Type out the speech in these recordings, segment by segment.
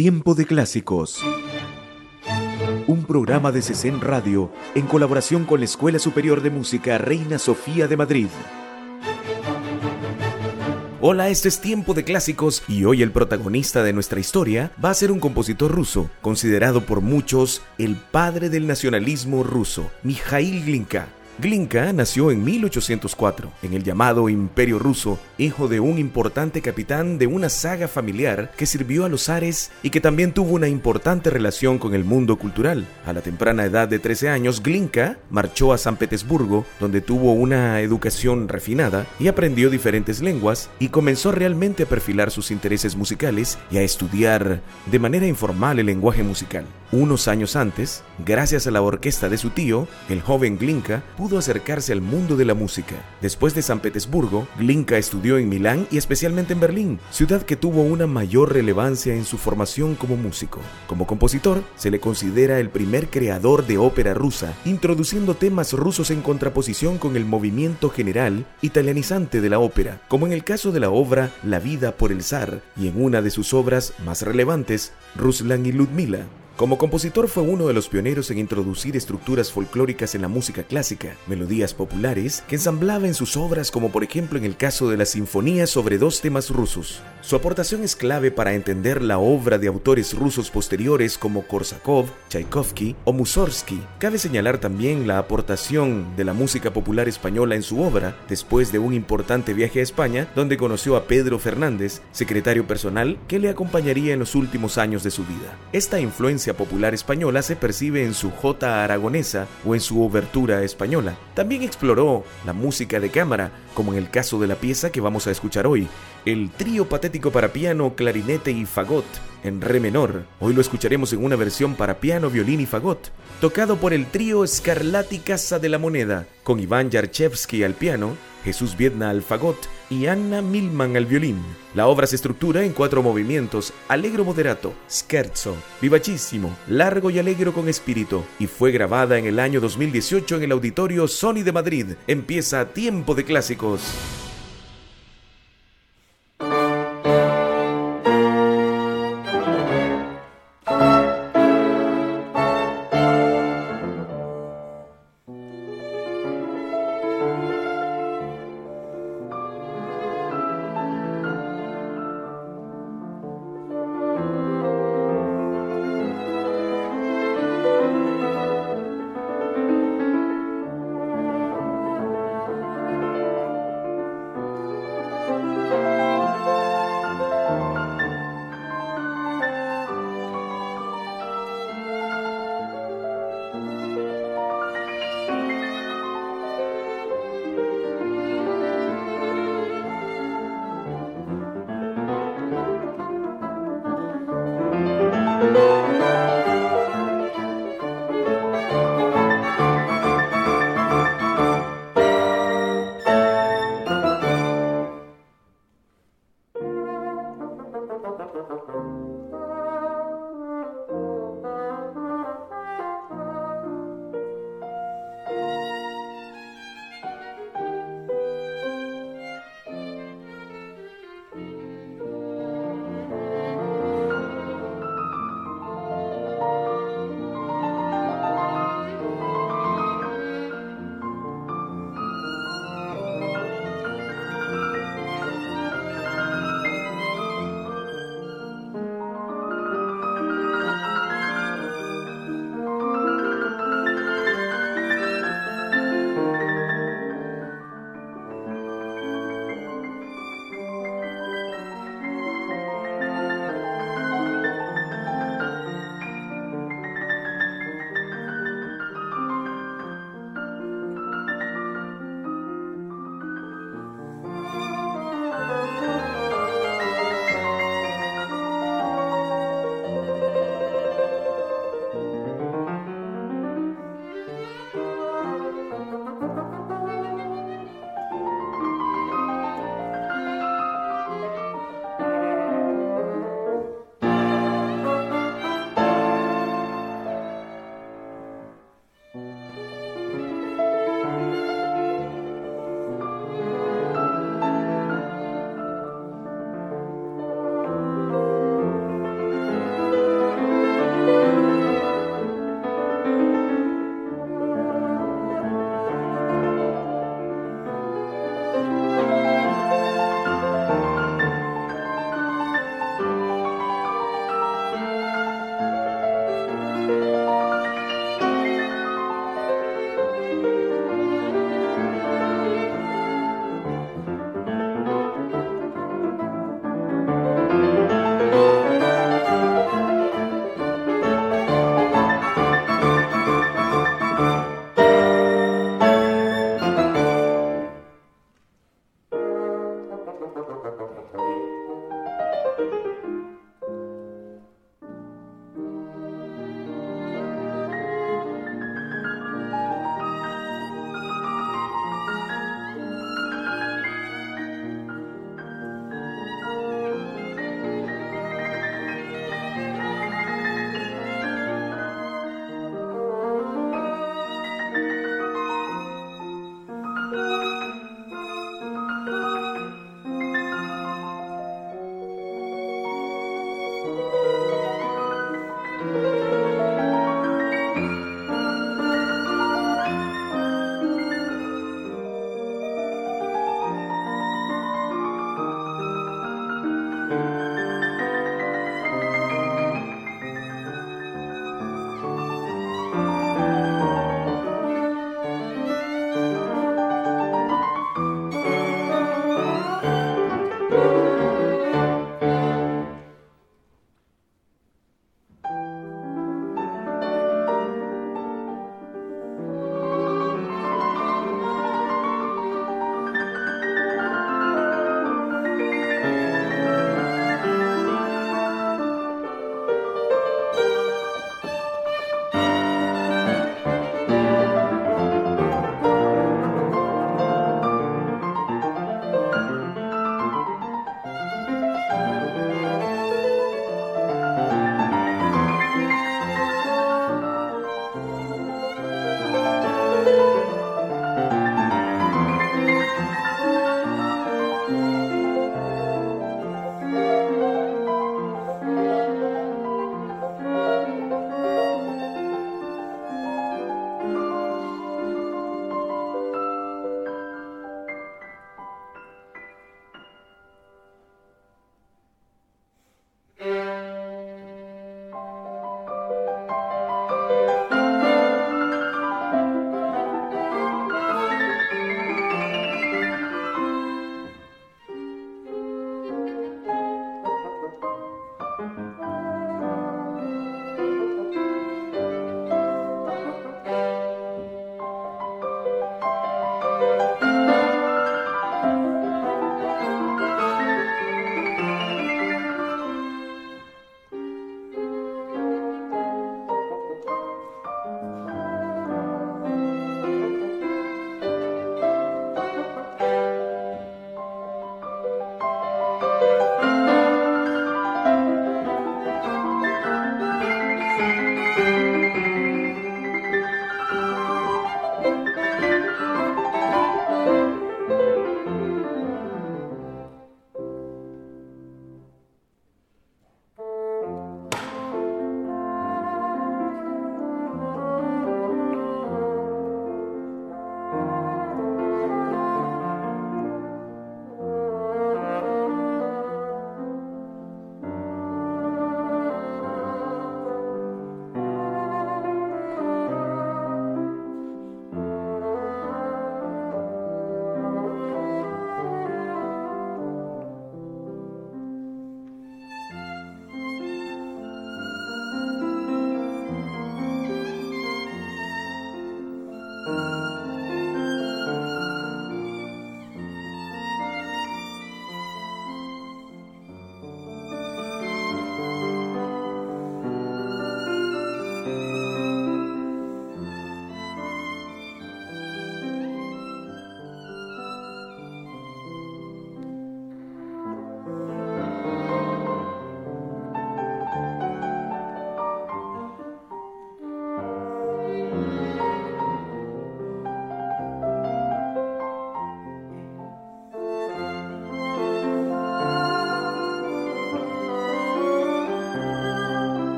Tiempo de Clásicos. Un programa de CECEN Radio en colaboración con la Escuela Superior de Música Reina Sofía de Madrid. Hola, este es Tiempo de Clásicos y hoy el protagonista de nuestra historia va a ser un compositor ruso, considerado por muchos el padre del nacionalismo ruso, Mikhail Glinka. Glinka nació en 1804, en el llamado Imperio Ruso, hijo de un importante capitán de una saga familiar que sirvió a los zares y que también tuvo una importante relación con el mundo cultural. A la temprana edad de 13 años, Glinka marchó a San Petersburgo, donde tuvo una educación refinada y aprendió diferentes lenguas y comenzó realmente a perfilar sus intereses musicales y a estudiar de manera informal el lenguaje musical. Unos años antes, gracias a la orquesta de su tío, el joven Glinka pudo acercarse al mundo de la música. Después de San Petersburgo, Glinka estudió en Milán y especialmente en Berlín, ciudad que tuvo una mayor relevancia en su formación como músico. Como compositor, se le considera el primer creador de ópera rusa, introduciendo temas rusos en contraposición con el movimiento general italianizante de la ópera, como en el caso de la obra La vida por el zar y en una de sus obras más relevantes, Ruslan y Ludmila. Como compositor fue uno de los pioneros en introducir estructuras folclóricas en la música clásica, melodías populares que ensamblaba en sus obras como por ejemplo en el caso de la sinfonía sobre dos temas rusos. Su aportación es clave para entender la obra de autores rusos posteriores como Korsakov, Tchaikovsky o Mussorgsky. Cabe señalar también la aportación de la música popular española en su obra después de un importante viaje a España donde conoció a Pedro Fernández, secretario personal que le acompañaría en los últimos años de su vida. Esta influencia popular española se percibe en su jota aragonesa o en su obertura española. También exploró la música de cámara, como en el caso de la pieza que vamos a escuchar hoy, el trío patético para piano, clarinete y fagot en re menor. Hoy lo escucharemos en una versión para piano, violín y fagot, tocado por el trío Scarlatti Casa de la Moneda, con Iván Yarchevsky al piano, Jesús Viedna al fagot y Anna Milman al violín. La obra se estructura en cuatro movimientos, allegro moderato, scherzo, vivacísimo, largo y alegro con espíritu, y fue grabada en el año 2018 en el Auditorio Sony de Madrid. Empieza Tiempo de Clásicos.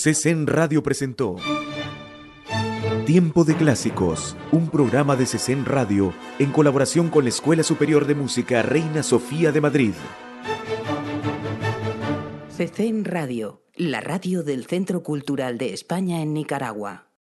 CESEN Radio presentó Tiempo de Clásicos, un programa de CESEN Radio en colaboración con la Escuela Superior de Música Reina Sofía de Madrid. CESEN Radio, la radio del Centro Cultural de España en Nicaragua.